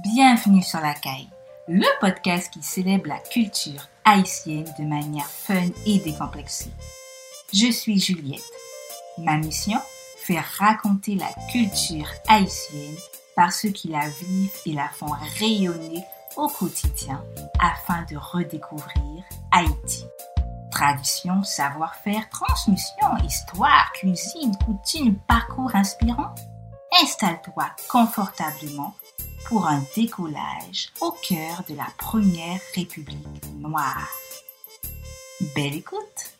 Bienvenue sur la caille, le podcast qui célèbre la culture haïtienne de manière fun et décomplexée. Je suis Juliette. Ma mission Faire raconter la culture haïtienne par ceux qui la vivent et la font rayonner au quotidien afin de redécouvrir Haïti. Tradition, savoir-faire, transmission, histoire, cuisine, coutume, parcours inspirant. Installe-toi confortablement pour un décollage au cœur de la première République noire. Belle écoute!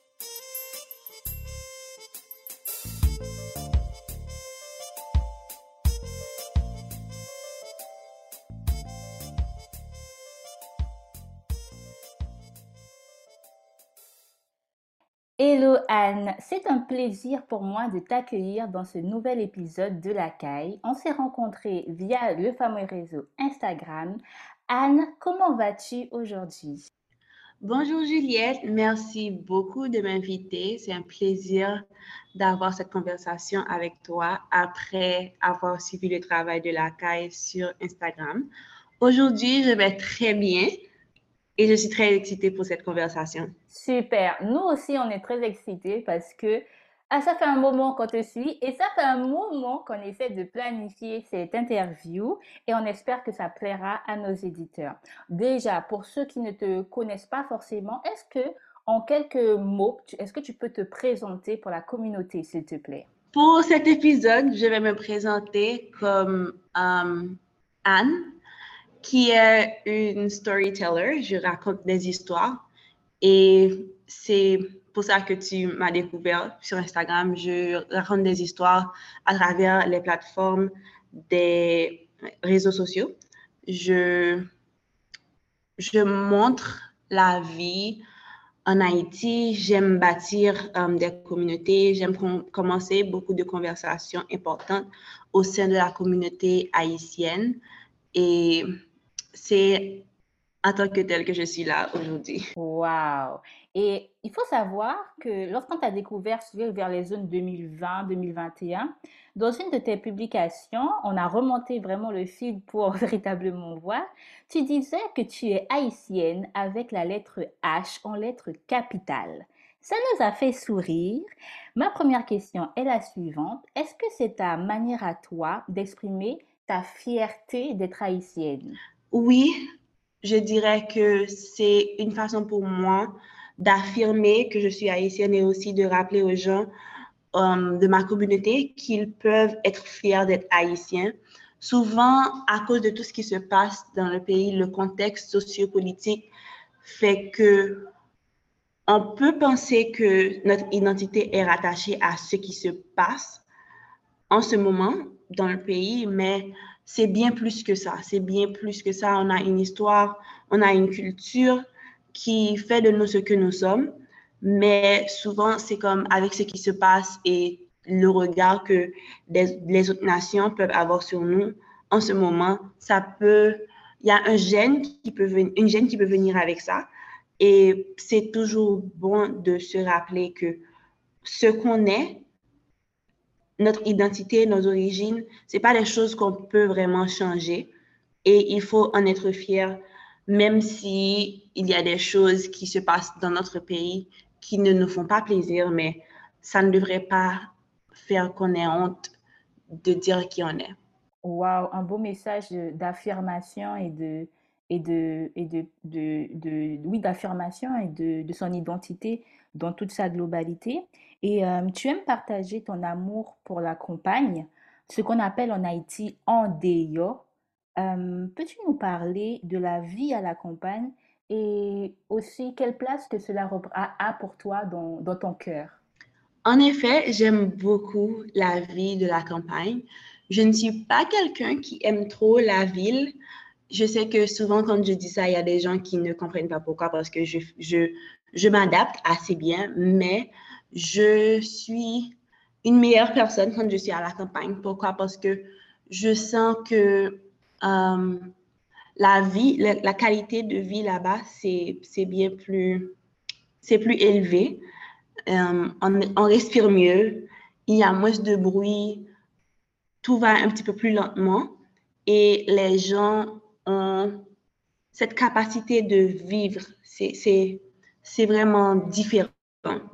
Hello Anne, c'est un plaisir pour moi de t'accueillir dans ce nouvel épisode de La Caille. On s'est rencontrés via le fameux réseau Instagram. Anne, comment vas-tu aujourd'hui? Bonjour Juliette, merci beaucoup de m'inviter. C'est un plaisir d'avoir cette conversation avec toi après avoir suivi le travail de La Caille sur Instagram. Aujourd'hui, je vais très bien. Et je suis très excitée pour cette conversation. Super. Nous aussi, on est très excités parce que ah, ça fait un moment qu'on te suit et ça fait un moment qu'on essaie de planifier cette interview et on espère que ça plaira à nos éditeurs. Déjà, pour ceux qui ne te connaissent pas forcément, est-ce que, en quelques mots, est-ce que tu peux te présenter pour la communauté, s'il te plaît? Pour cet épisode, je vais me présenter comme euh, Anne qui est une storyteller. Je raconte des histoires et c'est pour ça que tu m'as découvert sur Instagram. Je raconte des histoires à travers les plateformes des réseaux sociaux. Je, je montre la vie en Haïti. J'aime bâtir euh, des communautés. J'aime commencer beaucoup de conversations importantes au sein de la communauté haïtienne. Et c'est en tant que tel que je suis là aujourd'hui. Wow! Et il faut savoir que lorsqu'on t'a découvert vers les zones 2020-2021, dans une de tes publications, on a remonté vraiment le fil pour véritablement voir, tu disais que tu es haïtienne avec la lettre H en lettre capitale. Ça nous a fait sourire. Ma première question est la suivante. Est-ce que c'est ta manière à toi d'exprimer ta fierté d'être haïtienne? Oui, je dirais que c'est une façon pour moi d'affirmer que je suis haïtienne et aussi de rappeler aux gens euh, de ma communauté qu'ils peuvent être fiers d'être haïtiens. Souvent, à cause de tout ce qui se passe dans le pays, le contexte sociopolitique fait que on peut penser que notre identité est rattachée à ce qui se passe en ce moment dans le pays, mais c'est bien plus que ça. C'est bien plus que ça. On a une histoire, on a une culture qui fait de nous ce que nous sommes. Mais souvent, c'est comme avec ce qui se passe et le regard que les autres nations peuvent avoir sur nous en ce moment, ça peut, il y a un gène qui peut venir, une gêne qui peut venir avec ça. Et c'est toujours bon de se rappeler que ce qu'on est, notre identité, nos origines, c'est pas des choses qu'on peut vraiment changer. Et il faut en être fier, même si il y a des choses qui se passent dans notre pays qui ne nous font pas plaisir, mais ça ne devrait pas faire qu'on ait honte de dire qui on est. Wow, un beau message d'affirmation et de et de et de, de, de oui d'affirmation et de, de son identité dans toute sa globalité. Et euh, tu aimes partager ton amour pour la campagne, ce qu'on appelle en Haïti en Euh, Peux-tu nous parler de la vie à la campagne et aussi quelle place que cela a pour toi dans, ton cœur? En effet, j'aime beaucoup la vie de la campagne. Je ne suis pas quelqu'un qui aime trop la ville. Je sais que souvent, quand je dis ça, il y a des gens qui ne comprennent pas pourquoi, parce que je, je m'adapte assez bien, mais je suis une meilleure personne quand je suis à la campagne. Pourquoi? Parce que je sens que euh, la vie, la, qualité de vie là-bas, c'est bien plus, c'est plus élevé. Euh, on, on, respire mieux, il y a moins de bruit, tout va un petit peu plus lentement et les gens ont cette capacité de vivre. C'est vraiment différent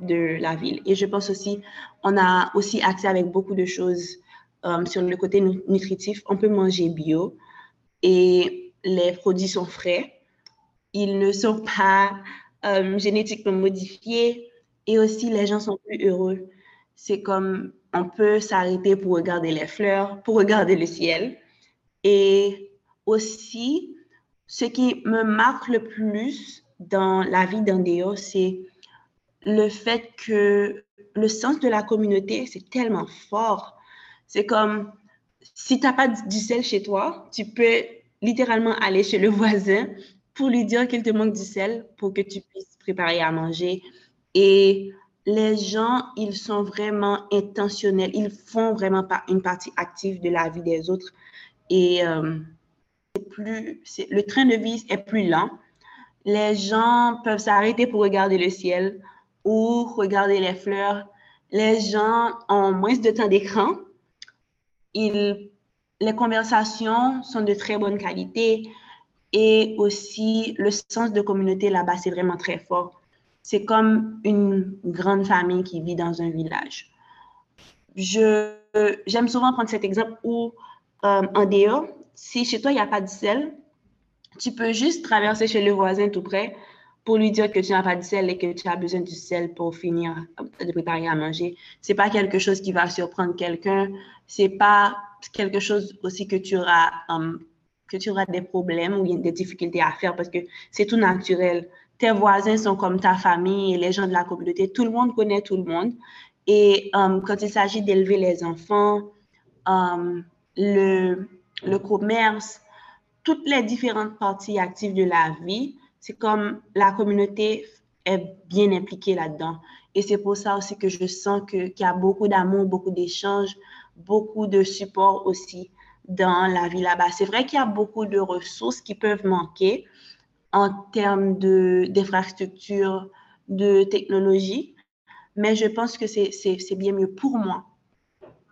de la ville. Et je pense aussi, on a aussi accès avec beaucoup de choses euh, sur le côté nutritif. On peut manger bio et les produits sont frais. Ils ne sont pas euh, génétiquement modifiés et aussi les gens sont plus heureux. C'est comme on peut s'arrêter pour regarder les fleurs, pour regarder le ciel. Et aussi, ce qui me marque le plus dans la vie d'Andéo, c'est le fait que le sens de la communauté, c'est tellement fort. C'est comme si tu n'as pas du sel chez toi, tu peux littéralement aller chez le voisin pour lui dire qu'il te manque du sel pour que tu puisses préparer à manger. Et les gens, ils sont vraiment intentionnels, ils font vraiment une partie active de la vie des autres. Et euh, plus, le train de vie est plus lent. Les gens peuvent s'arrêter pour regarder le ciel ou regarder les fleurs. Les gens ont moins de temps d'écran. les conversations sont de très bonne qualité et aussi le sens de communauté là-bas, c'est vraiment très fort. C'est comme une grande famille qui vit dans un village. j'aime souvent prendre cet exemple où euh, en dehors, si chez toi, il n'y a pas de sel, tu peux juste traverser chez le voisin tout près pour lui dire que tu n'as pas de sel et que tu as besoin du sel pour finir de préparer à manger. C'est pas quelque chose qui va surprendre quelqu'un. C'est pas quelque chose aussi que tu auras, um, que tu auras des problèmes ou des difficultés à faire parce que c'est tout naturel. Tes voisins sont comme ta famille et les gens de la communauté. Tout le monde connaît tout le monde. Et um, quand il s'agit d'élever les enfants, le commerce, toutes les différentes parties actives de la vie, c'est comme la communauté est bien impliquée là-dedans. Et c'est pour ça aussi que je sens qu'il y a beaucoup d'amour, beaucoup d'échanges, beaucoup de support aussi dans la vie là-bas. C'est vrai qu'il y a beaucoup de ressources qui peuvent manquer en termes d'infrastructures, de, technologie, mais je pense que c'est bien mieux pour moi.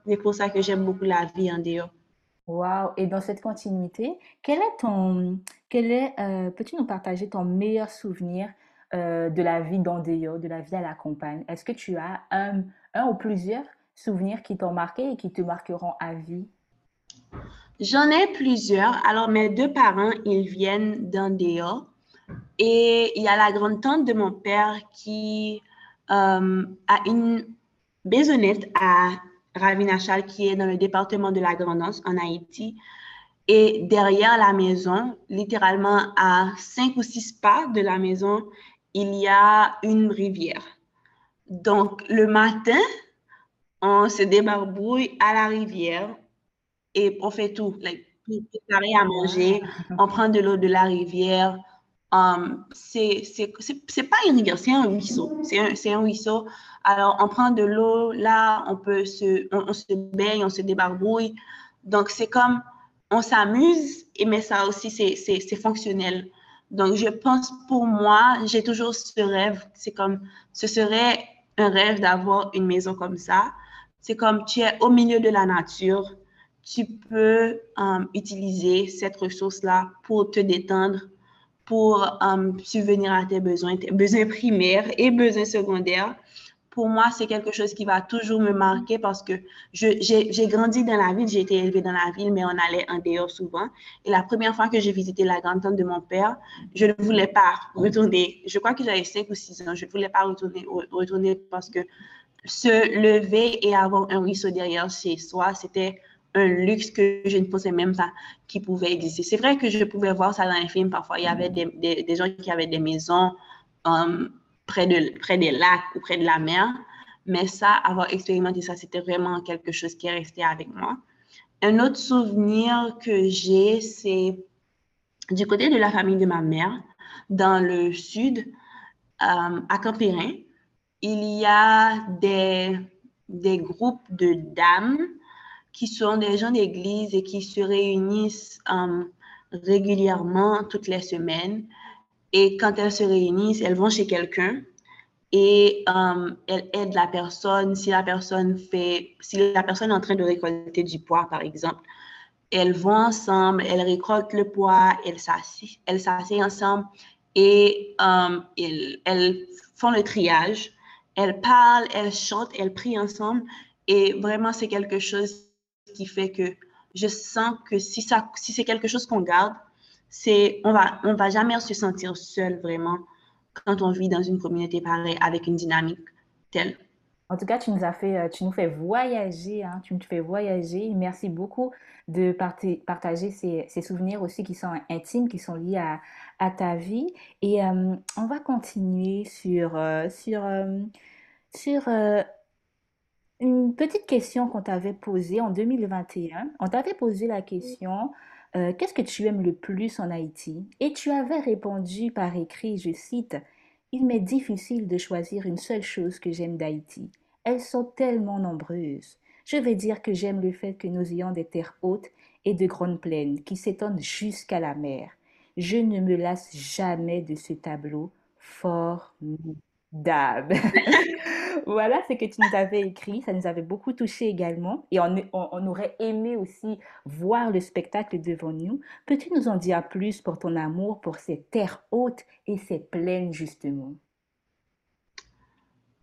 C'est pour ça que j'aime beaucoup la vie en dehors. Wow! Et dans cette continuité, quel est ton, quel est, euh, peux-tu nous partager ton meilleur souvenir euh, de la vie d'Andéo, de la vie à la campagne? Est-ce que tu as un, un ou plusieurs souvenirs qui t'ont marqué et qui te marqueront à vie? J'en ai plusieurs. Alors, mes deux parents, ils viennent d'Andéo. Et il y a la grande tante de mon père qui euh, a une maisonnette à Ravinachal, qui est dans le département de la Grandance en Haïti. Et derrière la maison, littéralement à cinq ou six pas de la maison, il y a une rivière. Donc, le matin, on se débarbouille à la rivière et on fait tout. Like, préparer à manger, on prend de l'eau de la rivière. Um, c'est pas rivière, c'est un ruisseau. C'est un, un ruisseau. Alors, on prend de l'eau, là, on peut se, on, se baigne, on se débarbouille. Donc, c'est comme, on s'amuse, mais ça aussi, c'est fonctionnel. Donc, je pense pour moi, j'ai toujours ce rêve. C'est comme, ce serait un rêve d'avoir une maison comme ça. C'est comme, tu es au milieu de la nature. Tu peux um, utiliser cette ressource-là pour te détendre, pour um, subvenir à tes besoins, tes besoins primaires et besoins secondaires pour moi, c'est quelque chose qui va toujours me marquer parce que j'ai grandi dans la ville, j'ai été élevée dans la ville, mais on allait en dehors souvent. Et la première fois que j'ai visité la grande-tante de mon père, je ne voulais pas retourner. Je crois que j'avais 5 ou 6 ans. Je ne voulais pas retourner, retourner parce que se lever et avoir un ruisseau derrière chez soi, c'était un luxe que je ne pensais même pas qui pouvait exister. C'est vrai que je pouvais voir ça dans les films. Parfois, il y avait des, des, gens qui avaient des maisons. Um, près, de, près des lacs ou près de la mer. Mais ça, avoir expérimenté ça, c'était vraiment quelque chose qui est resté avec moi. Un autre souvenir que j'ai, c'est du côté de la famille de ma mère, dans le sud, euh, à Campérin, il y a des, des groupes de dames qui sont des gens d'église et qui se réunissent euh, régulièrement toutes les semaines et quand elles se réunissent, elles vont chez quelqu'un et euh, elles aident la personne. Si la personne fait, si la personne est en train de récolter du poids, par exemple, elles vont ensemble, elles récoltent le poids, elles s'asseyent ensemble et euh, elles, font le triage. Elles parlent, elles chantent, elles prient ensemble. Et vraiment, c'est quelque chose qui fait que je sens que si, ça, si c'est quelque chose qu'on garde, c'est on va, on va jamais se sentir seul vraiment quand on vit dans une communauté pareille avec une dynamique telle. En tout cas, tu nous as fait, euh, tu nous fais voyager, hein, tu nous fais voyager. Merci beaucoup de partager ces, souvenirs aussi qui sont intimes, qui sont liés à, ta vie. Et euh, on va continuer sur, euh, sur, sur une petite question qu'on t'avait posée en 2021. On t'avait posé la question, qu'est-ce que tu aimes le plus en Haïti? Et tu avais répondu par écrit, je cite, il m'est difficile de choisir une seule chose que j'aime d'Haïti. Elles sont tellement nombreuses. Je vais dire que j'aime le fait que nous ayons des terres hautes et de grandes plaines qui s'étendent jusqu'à la mer. Je ne me lasse jamais de ce tableau formidable. voilà ce que tu nous avais écrit. Ça nous avait beaucoup touché également. Et on, aurait aimé aussi voir le spectacle devant nous. Peux-tu nous en dire plus pour ton amour pour ces terres hautes et ces plaines, justement?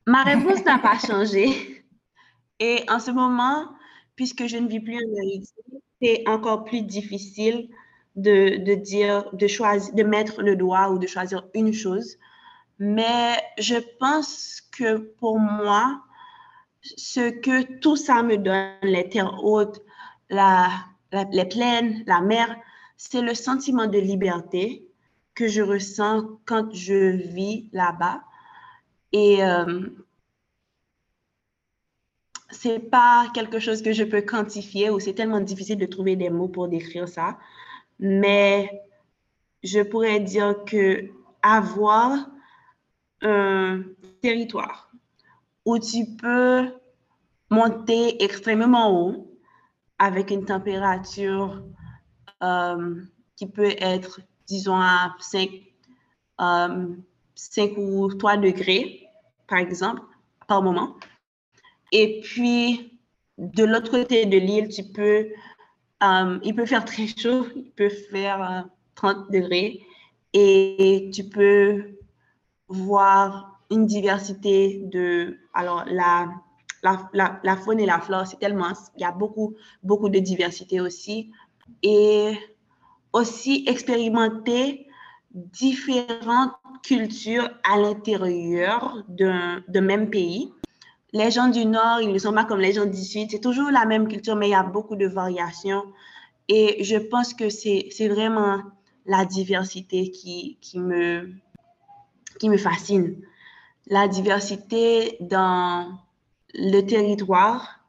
Ma réponse n'a pas changé. Et en ce moment, puisque je ne vis plus en Haïti, c'est encore plus difficile de, de, dire, de choisir, de mettre le doigt ou de choisir une chose. Mais je pense que pour moi, ce que tout ça me donne, les terres hautes, la, les plaines, la mer, c'est le sentiment de liberté que je ressens quand je vis là-bas. Et euh, c'est pas quelque chose que je peux quantifier ou c'est tellement difficile de trouver des mots pour décrire ça. Mais je pourrais dire que avoir un territoire où tu peux monter extrêmement haut avec une température euh, qui peut être, disons, à 5, 5 euh, ou 3 degrés, par exemple, par moment. Et puis, de l'autre côté de l'île, tu peux, euh, il peut faire très chaud, il peut faire 30 degrés et tu peux voir une diversité de, alors la, la, la, faune et la flore, c'est tellement, il y a beaucoup, beaucoup de diversité aussi. Et aussi expérimenter différentes cultures à l'intérieur d'un même pays. Les gens du Nord, ils ne sont pas comme les gens du Sud. C'est toujours la même culture, mais il y a beaucoup de variations. Et je pense que c'est vraiment la diversité qui, qui, me, qui me fascine. La diversité dans le territoire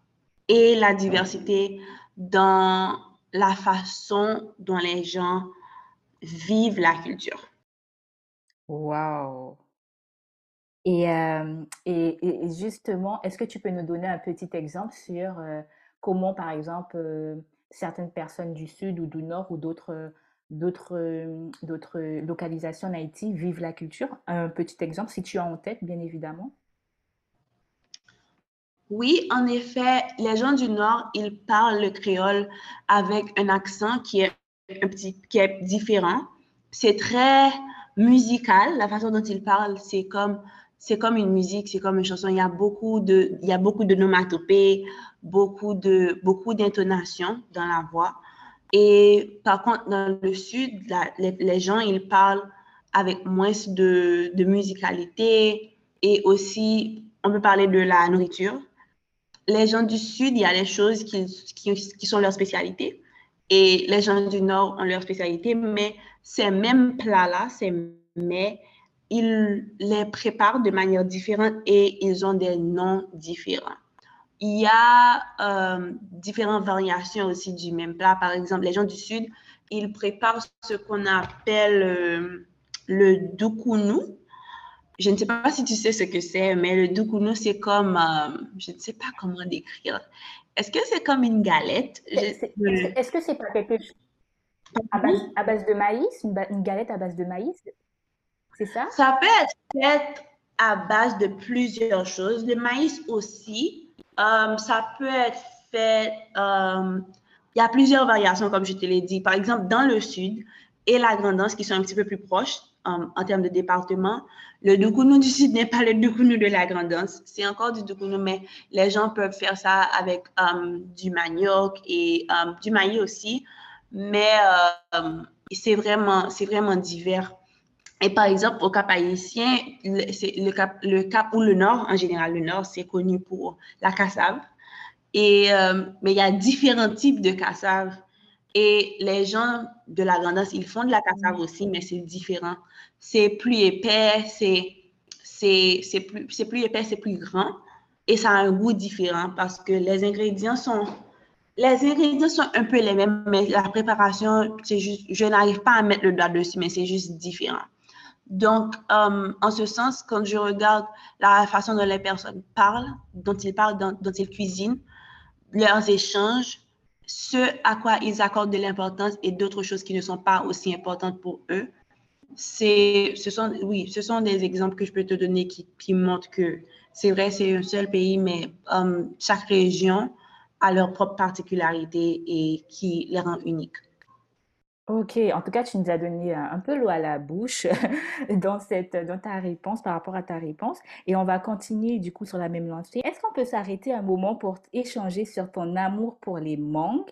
et la diversité dans la façon dont les gens vivent la culture. Wow! Et, euh, et, et, justement, est-ce que tu peux nous donner un petit exemple sur euh, comment, par exemple, euh, certaines personnes du Sud ou du Nord ou d'autres d'autres euh, d'autres localisations en Haïti vivent la culture. Un petit exemple, si tu as en tête, bien évidemment. Oui, en effet, les gens du Nord, ils parlent le créole avec un accent qui est un petit, qui est différent. C'est très musical, la façon dont ils parlent, c'est comme c'est comme une musique, c'est comme une chanson. Il y a beaucoup de, il y a beaucoup de nomatopées, beaucoup beaucoup d'intonations dans la voix. Et par contre, dans le sud, les, gens, ils parlent avec moins de, musicalité et aussi, on peut parler de la nourriture. Les gens du sud, il y a les choses qui, qui, qui sont leur spécialité et les gens du nord ont leur spécialité, mais ces mêmes plats-là, ces mets, ils les préparent de manière différente et ils ont des noms différents. Il y a euh, différentes variations aussi du même plat. Par exemple, les gens du Sud, ils préparent ce qu'on appelle euh, le doukounou. Je ne sais pas si tu sais ce que c'est, mais le doukounou, c'est comme, euh, je ne sais pas comment décrire. Est-ce que c'est comme une galette? Est-ce que c'est pas quelque chose à base, à base de maïs, une, galette à base de maïs? C'est ça? Ça peut être fait à base de plusieurs choses. Le maïs aussi, euh, ça peut être fait euh, il y a plusieurs variations, comme je te l'ai dit. Par exemple, dans le sud et la Grandance, qui sont un petit peu plus proches um, en termes de département, le Dukunu du sud n'est pas le Dukunu de la Grandance. C'est encore du Dukunu, mais les gens peuvent faire ça avec um, du manioc et um, du maïs aussi. Mais c'est vraiment, vraiment divers. Et par exemple, au Cap haïtien, le, le, cap, le Cap ou le Nord, en général, le Nord, c'est connu pour la cassave. Et, euh, mais il y a différents types de cassave. Et les gens de la grandance, ils font de la cassave aussi, mais c'est différent. C'est plus épais, c'est plus, plus épais, c'est plus grand. Et ça a un goût différent parce que les ingrédients sont, les ingrédients sont un peu les mêmes, mais la préparation, c'est juste, je n'arrive pas à mettre le doigt dessus, mais c'est juste différent. Donc, euh, en ce sens, quand je regarde la façon dont les personnes parlent, dont ils parlent, dont ils cuisinent, leurs échanges, ce à quoi ils accordent de l'importance et d'autres choses qui ne sont pas aussi importantes pour eux. C'est, ce sont, oui, ce sont des exemples que je peux te donner qui, qui montrent que c'est vrai, c'est un seul pays, mais um, chaque région a leur propre particularité et qui les rend uniques. Ok, en tout cas, tu nous as donné un peu l'eau à la bouche dans, cette, dans ta réponse, par rapport à ta réponse. Et on va continuer du coup sur la même lancée. Est-ce qu'on peut s'arrêter un moment pour échanger sur ton amour pour les mangues?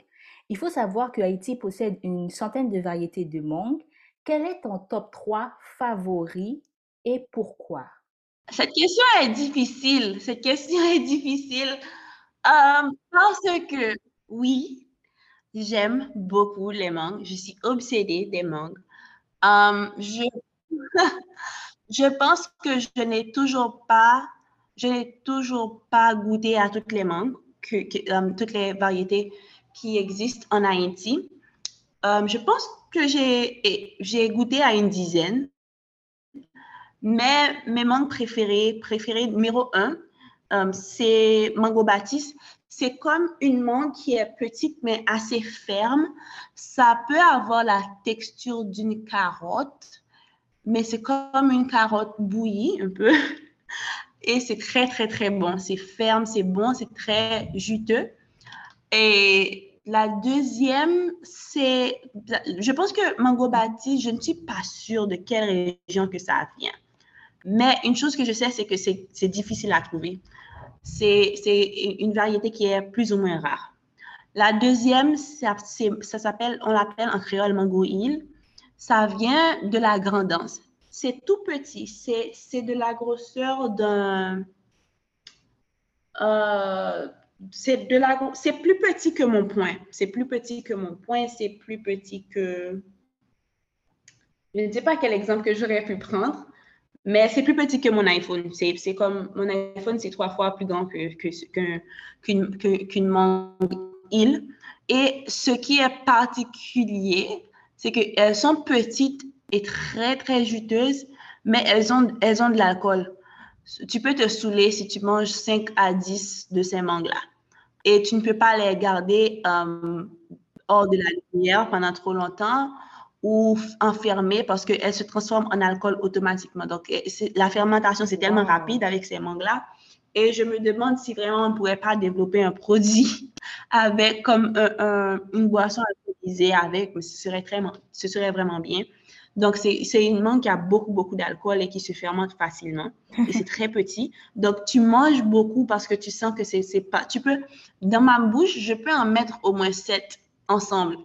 Il faut savoir que Haïti possède une centaine de variétés de mangues. Quel est ton top 3 favori et pourquoi? Cette question est difficile. Cette question est difficile euh, parce que oui, J'aime beaucoup les mangues. Je suis obsédée des mangues. Um, je, je pense que je n'ai toujours pas, je n'ai toujours pas goûté à toutes les mangues, que, um, toutes les variétés qui existent en Haïti. Um, je pense que j'ai, j'ai goûté à une dizaine. Mais mes mangues préférées, préférées numéro un, c'est Mango Baptiste. C'est comme une mangue qui est petite mais assez ferme. Ça peut avoir la texture d'une carotte, mais c'est comme une carotte bouillie un peu. Et c'est très, très, très bon. C'est ferme, c'est bon, c'est très juteux. Et la deuxième, c'est, je pense que Mango Baptiste, je ne suis pas sûre de quelle région que ça vient. Mais une chose que je sais, c'est que c'est difficile à trouver c'est une variété qui est plus ou moins rare. La deuxième, ça, s'appelle, on l'appelle en créole mango. Ça vient de la grandance. C'est tout petit. C'est de la grosseur d'un. Euh, c'est de la c'est plus petit que mon poing. C'est plus petit que mon poing. C'est plus petit que. Je ne sais pas quel exemple que j'aurais pu prendre, mais c'est plus petit que mon iPhone. C'est comme mon iPhone, c'est trois fois plus grand qu'une que, qu'une mangue île. Et ce qui est particulier, c'est qu'elles sont petites et très, très juteuses, mais elles ont, elles ont de l'alcool. Tu peux te saouler si tu manges 5 à 10 de ces mangues-là. Et tu ne peux pas les garder euh, hors de la lumière pendant trop longtemps ou enfermées parce qu'elles se transforment en alcool automatiquement. Donc, la fermentation, c'est tellement rapide avec ces mangues-là. Et je me demande si vraiment on ne pourrait pas développer un produit avec comme une boisson alcoolisée avec, mais ce serait, très, ce serait vraiment bien. Donc, c'est une mangue qui a beaucoup, beaucoup d'alcool et qui se fermente facilement. Et c'est très petit. Donc, tu manges beaucoup parce que tu sens que c'est pas... Tu peux... Dans ma bouche, je peux en mettre au moins sept ensemble.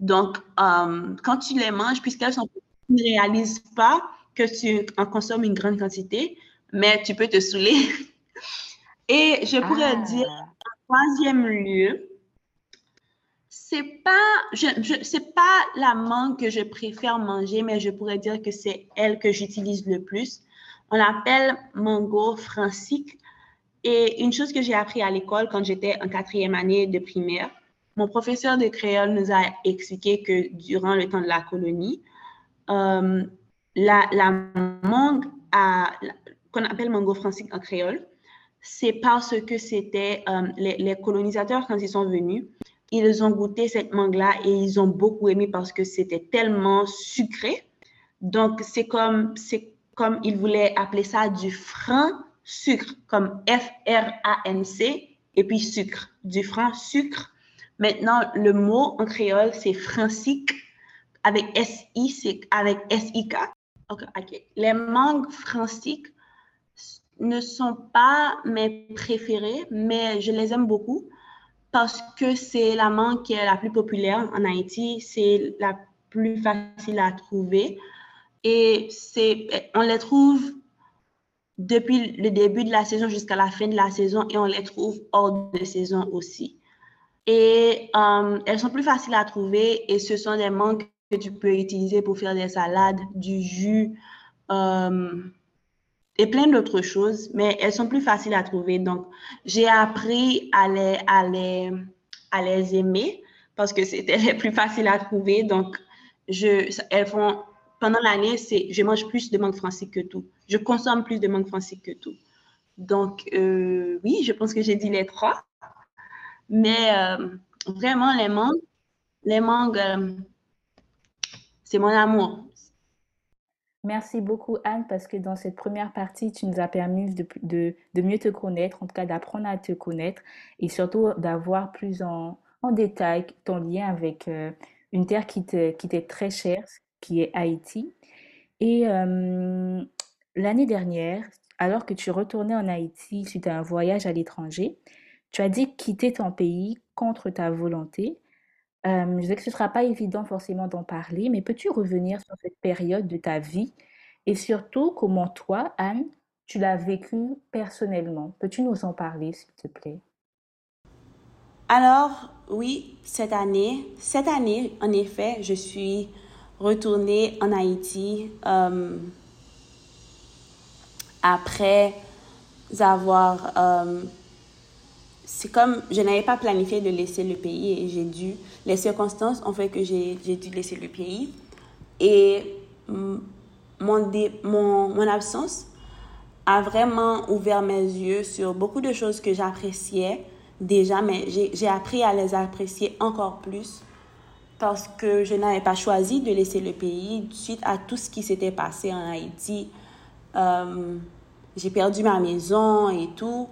Donc, euh, quand tu les manges, puisqu'elles sont tu ne réalises pas que tu en consommes une grande quantité, mais tu peux te saouler. Et je pourrais ah. dire, en troisième lieu, c'est pas, je, je c'est pas la mangue que je préfère manger, mais je pourrais dire que c'est elle que j'utilise le plus. On l'appelle mango francique. Et une chose que j'ai appris à l'école quand j'étais en quatrième année de primaire, mon professeur de créole nous a expliqué que durant le temps de la colonie, euh, la, mangue qu'on appelle mango français en créole, c'est parce que c'était euh, les, colonisateurs, quand ils sont venus, ils ont goûté cette mangue-là et ils ont beaucoup aimé parce que c'était tellement sucré. Donc, c'est comme, comme ils voulaient appeler ça du franc sucre, comme F-R-A-N-C, et puis sucre, du franc sucre Maintenant, le mot en créole, c'est francique avec S-I, avec S-I-K. OK, Les mangues franciques ne sont pas mes préférées, mais je les aime beaucoup parce que c'est la mangue qui est la plus populaire en Haïti. C'est la plus facile à trouver. Et on les trouve depuis le début de la saison jusqu'à la fin de la saison et on les trouve hors de saison aussi. Et euh, elles sont plus faciles à trouver et ce sont des mangues que tu peux utiliser pour faire des salades, du jus euh, et plein d'autres choses, mais elles sont plus faciles à trouver. Donc, j'ai appris à les, à, les, à les aimer parce que c'était les plus faciles à trouver. Donc, je, elles font pendant l'année, c'est je mange plus de mangue français que tout. Je consomme plus de mangue français que tout. Donc, euh, oui, je pense que j'ai dit les trois. Mais euh, vraiment, les mangues, les mangues, euh, c'est mon amour. Merci beaucoup, Anne, parce que dans cette première partie, tu nous as permis de, de, mieux te connaître, en tout cas d'apprendre à te connaître et surtout d'avoir plus en, en, détail ton lien avec une terre qui t'est très chère, qui est Haïti. Et l'année dernière, alors que tu retournais en Haïti suite à un voyage à l'étranger, tu as dit quitter ton pays contre ta volonté. je sais que ce ne sera pas évident forcément d'en parler, mais peux-tu revenir sur cette période de ta vie? Et surtout comment toi, Anne, tu l'as vécu personnellement? Peux-tu nous en parler, s'il te plaît? Alors, oui, cette année, cette année, en effet, je suis retourner en Haïti après avoir... c'est comme je n'avais pas planifié de laisser le pays et j'ai dû... Les circonstances ont fait que j'ai dû laisser le pays. Et mon, mon, mon absence a vraiment ouvert mes yeux sur beaucoup de choses que j'appréciais déjà, mais j'ai appris à les apprécier encore plus parce que je n'avais pas choisi de laisser le pays suite à tout ce qui s'était passé en Haïti. Euh, j'ai perdu ma maison et tout,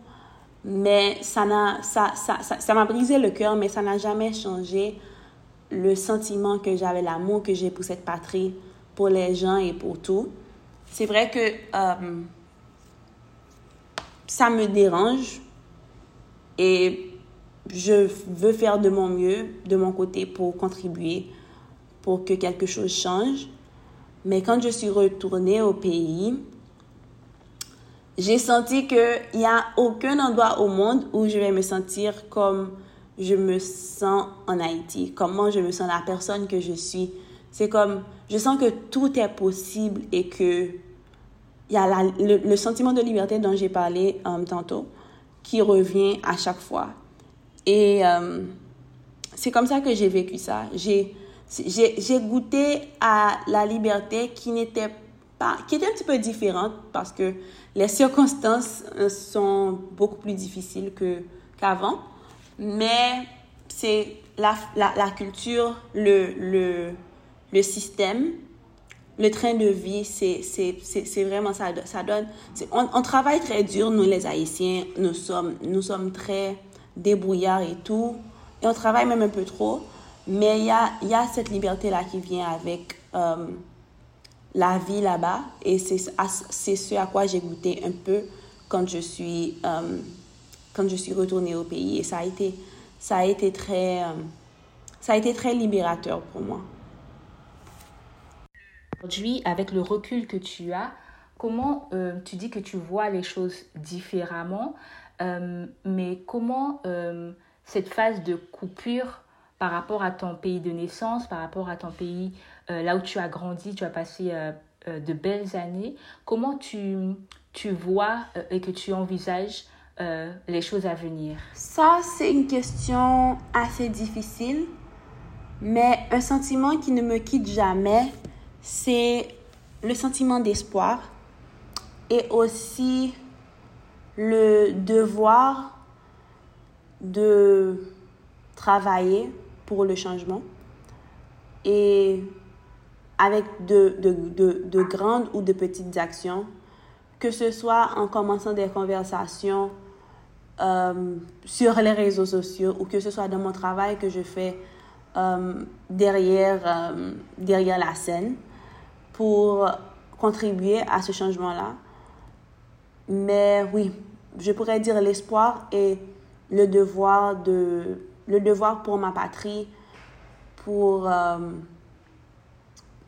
mais ça m'a ça, ça, ça, brisé le cœur, mais ça n'a jamais changé le sentiment que j'avais, l'amour que j'ai pour cette patrie, pour les gens et pour tout. C'est vrai que euh, ça me dérange et je veux faire de mon mieux, de mon côté, pour contribuer, pour que quelque chose change. Mais quand je suis retournée au pays, j'ai senti qu'il n'y a aucun endroit au monde où je vais me sentir comme je me sens en Haïti, comment je me sens la personne que je suis. C'est comme, je sens que tout est possible et que il y a le, sentiment de liberté dont j'ai parlé euh, tantôt qui revient à chaque fois. Et euh, c'est comme ça que j'ai vécu ça. J'ai goûté à la liberté qui n'était qui était un petit peu différente parce que les circonstances euh, sont beaucoup plus difficiles qu'avant. Mais c'est la, la, la, culture, le, le, le système, le train de vie, c'est vraiment ça. ça donne, on, travaille très dur, nous les Haïtiens, nous sommes, nous sommes très débrouillard et tout. Et on travaille même un peu trop. Mais il y a, y a cette liberté-là qui vient avec euh, la vie là-bas. Et c'est ce à quoi j'ai goûté un peu quand je suis, euh, quand je suis retournée au pays. Et ça a été, ça a été, très, euh, ça a été très libérateur pour moi. Aujourd'hui, avec le recul que tu as, comment tu dis que tu vois les choses différemment euh, mais comment euh, cette phase de coupure par rapport à ton pays de naissance, par rapport à ton pays euh, là où tu as grandi, tu as passé de belles années, comment tu, tu vois et que tu envisages les choses à venir? Ça, c'est une question assez difficile, mais un sentiment qui ne me quitte jamais, c'est le sentiment d'espoir et aussi le devoir de travailler pour le changement. Et avec de, de, de, de, grandes ou de petites actions, que ce soit en commençant des conversations euh, sur les réseaux sociaux ou que ce soit dans mon travail que je fais euh, derrière, euh, derrière la scène pour contribuer à ce changement-là. Mais oui, je pourrais dire l'espoir et le devoir, de, le devoir pour ma patrie, pour,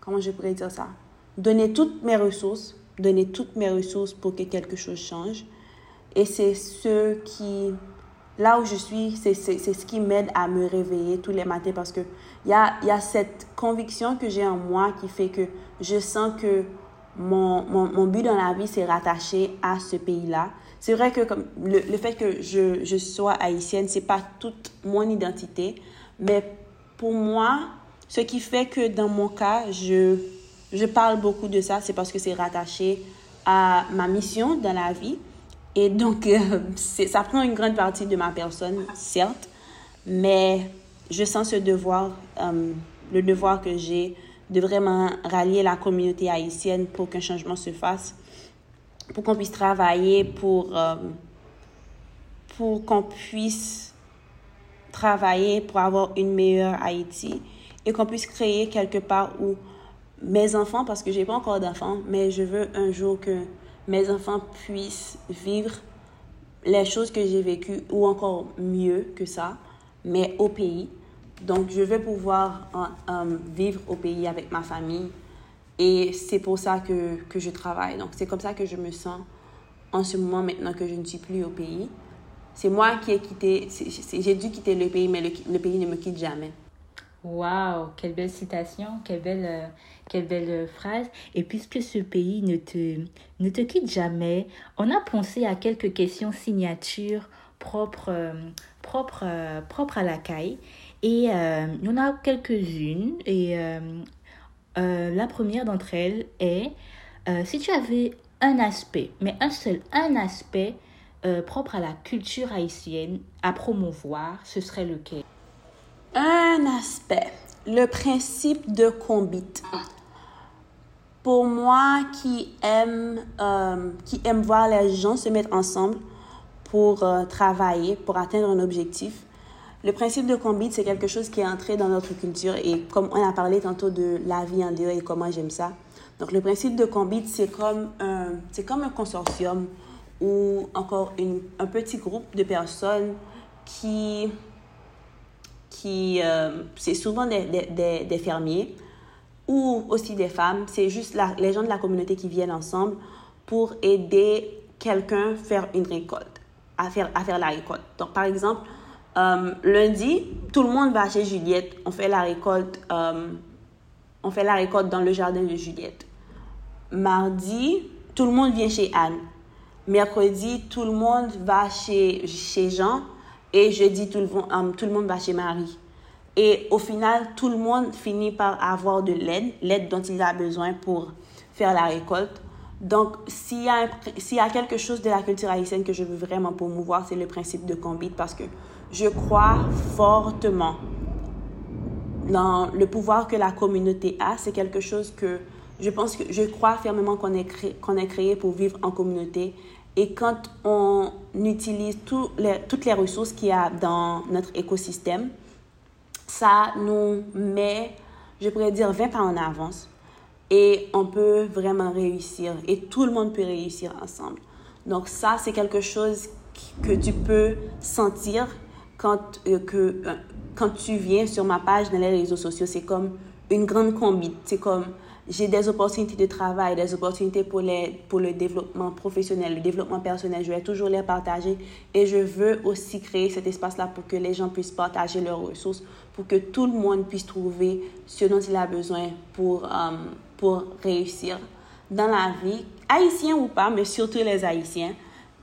comment je pourrais dire ça, donner toutes mes ressources, donner toutes mes ressources pour que quelque chose change. Et c'est ce qui, là où je suis, c'est ce qui m'aide à me réveiller tous les matins parce qu'il y a, y a cette conviction que j'ai en moi qui fait que je sens que mon, mon, mon but dans la vie, c'est rattaché à ce pays-là. C'est vrai que comme le, le, fait que je, je sois haïtienne, c'est pas toute mon identité, mais pour moi, ce qui fait que dans mon cas, je, je parle beaucoup de ça, c'est parce que c'est rattaché à ma mission dans la vie. Et donc, euh, ça prend une grande partie de ma personne, certes, mais je sens ce devoir, euh, le devoir que j'ai de vraiment rallier la communauté haïtienne pour qu'un changement se fasse, pour qu'on puisse travailler, pour, euh, pour qu'on puisse travailler pour avoir une meilleure Haïti et qu'on puisse créer quelque part où mes enfants, parce que j'ai pas encore d'enfants, mais je veux un jour que mes enfants puissent vivre les choses que j'ai vécues ou encore mieux que ça, mais au pays. Donc, je veux pouvoir vivre au pays avec ma famille et c'est pour ça que, que je travaille. Donc, c'est comme ça que je me sens en ce moment maintenant que je ne suis plus au pays. C'est moi qui ai quitté, j'ai dû quitter le pays, mais le, le pays ne me quitte jamais. Waouh, quelle belle citation, quelle belle, euh, belle phrase. Et puisque ce pays ne te, ne te quitte jamais, on a pensé à quelques questions signatures propres, euh, euh, à la caille. Et il y en a quelques-unes. Et la première d'entre elles est, si tu avais un aspect, mais un seul, un aspect propre à la culture haïtienne à promouvoir, ce serait lequel? Un aspect, le principe de combit. Pour moi qui aime, euh, qui aime voir les gens se mettre ensemble pour euh, travailler, pour atteindre un objectif, le principe de combit, c'est quelque chose qui est entré dans notre culture et comme on a parlé tantôt de la vie en dehors et comment j'aime ça. Donc le principe de combit, c'est comme un, comme un consortium ou encore un petit groupe de personnes qui qui, euh, c'est souvent des, des, des, fermiers ou aussi des femmes. C'est juste la, les gens de la communauté qui viennent ensemble pour aider quelqu'un faire une récolte, à faire, à faire la récolte. Donc, par exemple, euh, lundi, tout le monde va chez Juliette. On fait la récolte, euh, on fait la récolte dans le jardin de Juliette. Mardi, tout le monde vient chez Anne. Mercredi, tout le monde va chez, chez Jean et jeudi, tout le, um, tout le monde va chez Marie. Et au final, tout le monde finit par avoir de l'aide, l'aide dont il a besoin pour faire la récolte. Donc, s'il y, a y a quelque chose de la culture haïtienne que je veux vraiment promouvoir, c'est le principe de combit parce que je crois fortement dans le pouvoir que la communauté a. C'est quelque chose que je pense que je crois fermement qu'on est, créé, qu'on est créé pour vivre en communauté et quand on utilise les, toutes les ressources qu'il y a dans notre écosystème, ça nous met, je pourrais dire, 20 pas en avance. Et on peut vraiment réussir. Et tout le monde peut réussir ensemble. Donc ça, c'est quelque chose que tu peux sentir quand, euh, que, euh, quand tu viens sur ma page dans les réseaux sociaux. C'est comme une grande combi. C'est comme j'ai des opportunités de travail, des opportunités pour, les, pour le développement professionnel, le développement personnel. Je vais toujours les partager et je veux aussi créer cet espace-là pour que les gens puissent partager leurs ressources, pour que tout le monde puisse trouver ce dont il a besoin pour, euh, pour réussir dans la vie, haïtien ou pas, mais surtout les haïtiens.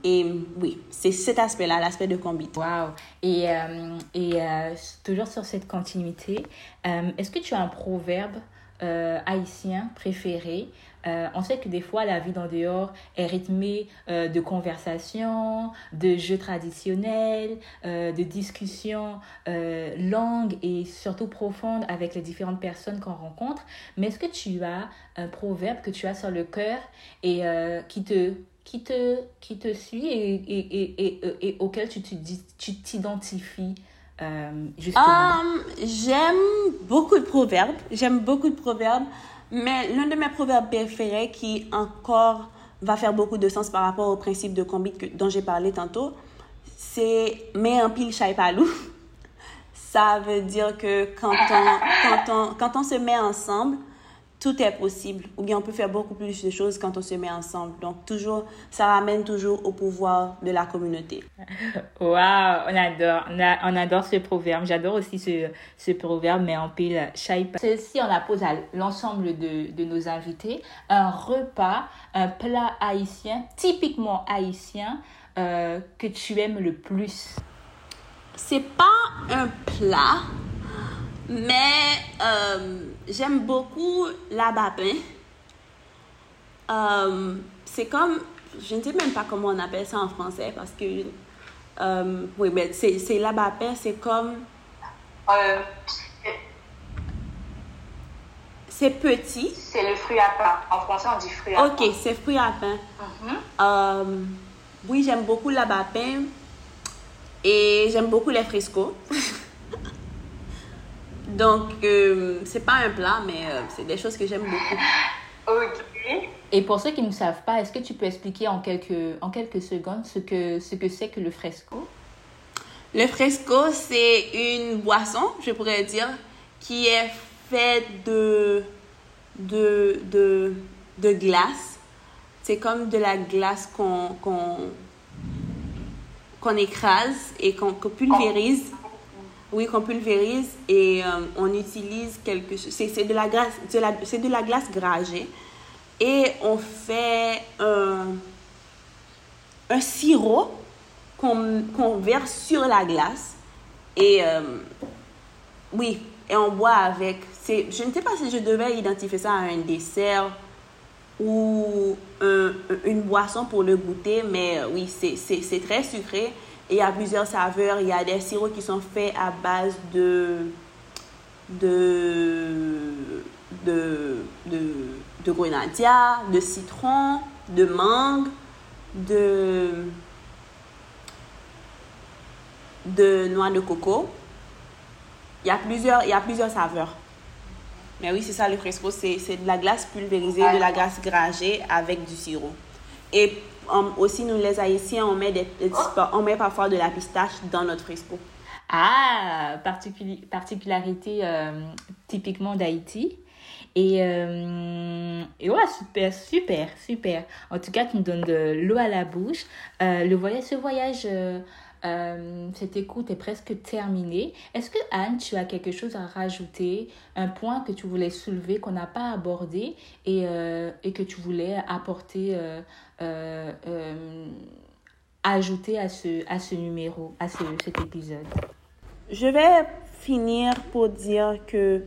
Et oui, c'est cet aspect-là, l'aspect de combi. Wow. Et, euh, et euh, toujours sur cette continuité, est-ce que tu as un proverbe euh, haïtien préféré. Euh, on sait que des fois, la vie en dehors est rythmée euh, de conversations, de jeux traditionnels, de discussions longues et surtout profondes avec les différentes personnes qu'on rencontre. Mais est-ce que tu as un proverbe que tu as sur le cœur et qui, te, qui te, qui te suit et, et, et, et, auquel tu t'identifies euh, justement um, J'aime beaucoup de proverbes. J'aime beaucoup de proverbes. Mais l'un de mes proverbes préférés qui encore va faire beaucoup de sens par rapport au principe de combit dont j'ai parlé tantôt, c'est mets un pile chai palou. Ça veut dire que quand on, quand on, quand on se met ensemble, tout est possible. Ou bien on peut faire beaucoup plus de choses quand on se met ensemble. Donc, toujours, ça ramène toujours au pouvoir de la communauté. Waouh, on adore. On, adore ce proverbe. J'adore aussi ce, ce proverbe, mais en pile chai. Celle-ci, on la pose à l'ensemble de, de nos invités. Un repas, un plat haïtien, typiquement haïtien, euh, que tu aimes le plus. C'est pas un plat, mais euh, j'aime beaucoup la babin. Euh, c'est comme, je ne sais même pas comment on appelle ça en français parce que, euh, oui, mais c'est la babin, c'est comme. c'est petit. C'est le fruit à pain. En français, on dit fruit à pain. Ok, c'est fruit à pain. Mm-hmm. oui, j'aime beaucoup la babin et j'aime beaucoup les frescos. Donc, euh, c'est pas un plat, mais euh, c'est des choses que j'aime beaucoup. Ok. Et pour ceux qui ne savent pas, est-ce que tu peux expliquer en quelques, en quelques secondes ce que ce que c'est que le fresco? Le fresco, c'est une boisson, je pourrais dire, qui est faite de, de, de, de glace. C'est comme de la glace qu'on qu'on écrase et qu'on pulvérise oui, qu'on pulvérise et euh, on utilise quelque chose. C'est de la glace, c'est de la glace gragée. Et on fait un, un sirop qu'on verse sur la glace. Et euh, oui, et on boit avec. Je ne sais pas si je devais identifier ça à un dessert ou une boisson pour le goûter, mais euh, oui, c'est très sucré il y a plusieurs saveurs. Il y a des sirops qui sont faits à base de, de, de, de, de grenadilla, de citron, de mangue, de, de noix de coco. Il y a plusieurs, il y a plusieurs saveurs. Mais oui, c'est ça le fresco, c'est de la glace pulvérisée, de la glace gragée avec du sirop. Et aussi, nous les Haïtiens, on met, des, on met parfois de la pistache dans notre fresco. Ah, particularité euh, typiquement d'Haïti. Et, euh, et ouais, super, super, super. En tout cas, tu nous donnes de l'eau à la bouche. Euh, le voyage, ce voyage euh, cette écoute est presque terminée. Est-ce que Anne, tu as quelque chose à rajouter, un point que tu voulais soulever, qu'on n'a pas abordé et, euh, et, que tu voulais apporter, euh, ajouter à ce, à ce numéro, à ce, cet épisode? Je vais finir pour dire que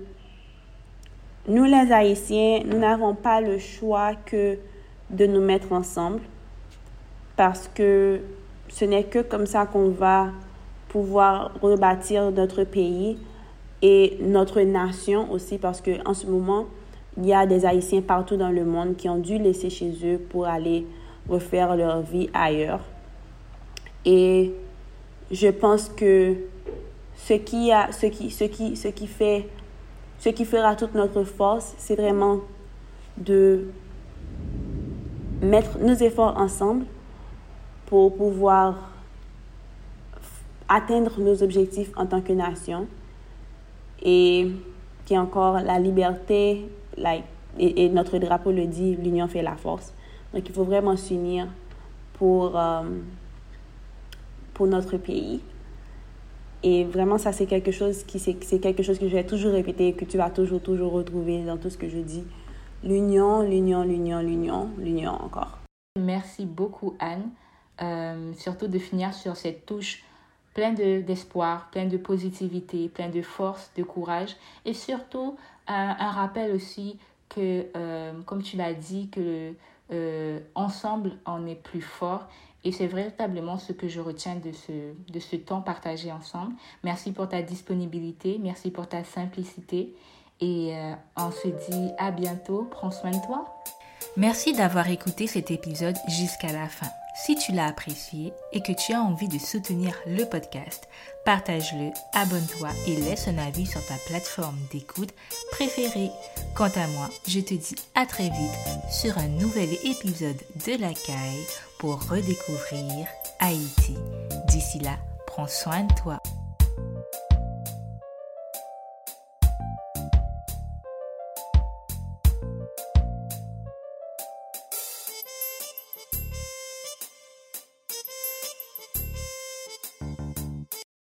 nous, les Haïtiens, nous n'avons pas le choix que de nous mettre ensemble parce que ce n'est que comme ça qu'on va pouvoir rebâtir notre pays et notre nation aussi parce que en ce moment, il y a des Haïtiens partout dans le monde qui ont dû laisser chez eux pour aller refaire leur vie ailleurs. Et je pense que ce qui a ce qui ce qui ce qui fait ce qui fera toute notre force, c'est vraiment de mettre nos efforts ensemble pour pouvoir atteindre nos objectifs en tant que nation. Et qui encore la liberté, et, notre drapeau le dit, l'union fait la force. Donc il faut vraiment s'unir pour, euh, pour notre pays. Et vraiment, ça, c'est quelque chose qui, c'est quelque chose que je vais toujours répéter, que tu vas toujours, toujours retrouver dans tout ce que je dis. L'union, l'union, l'union, l'union, l'union encore. Merci beaucoup, Anne. Euh, surtout de finir sur cette touche pleine d'espoir, pleine de positivité, pleine de force, de courage et surtout un, rappel aussi que, euh, comme tu l'as dit, que euh, ensemble on est plus fort et c'est véritablement ce que je retiens de ce, de ce temps partagé ensemble. Merci pour ta disponibilité, merci pour ta simplicité et on se dit à bientôt. Prends soin de toi. Merci d'avoir écouté cet épisode jusqu'à la fin. Si tu l'as apprécié et que tu as envie de soutenir le podcast, partage-le, abonne-toi et laisse un avis sur ta plateforme d'écoute préférée. Quant à moi, je te dis à très vite sur un nouvel épisode de La Caille pour redécouvrir Haïti. D'ici là, prends soin de toi.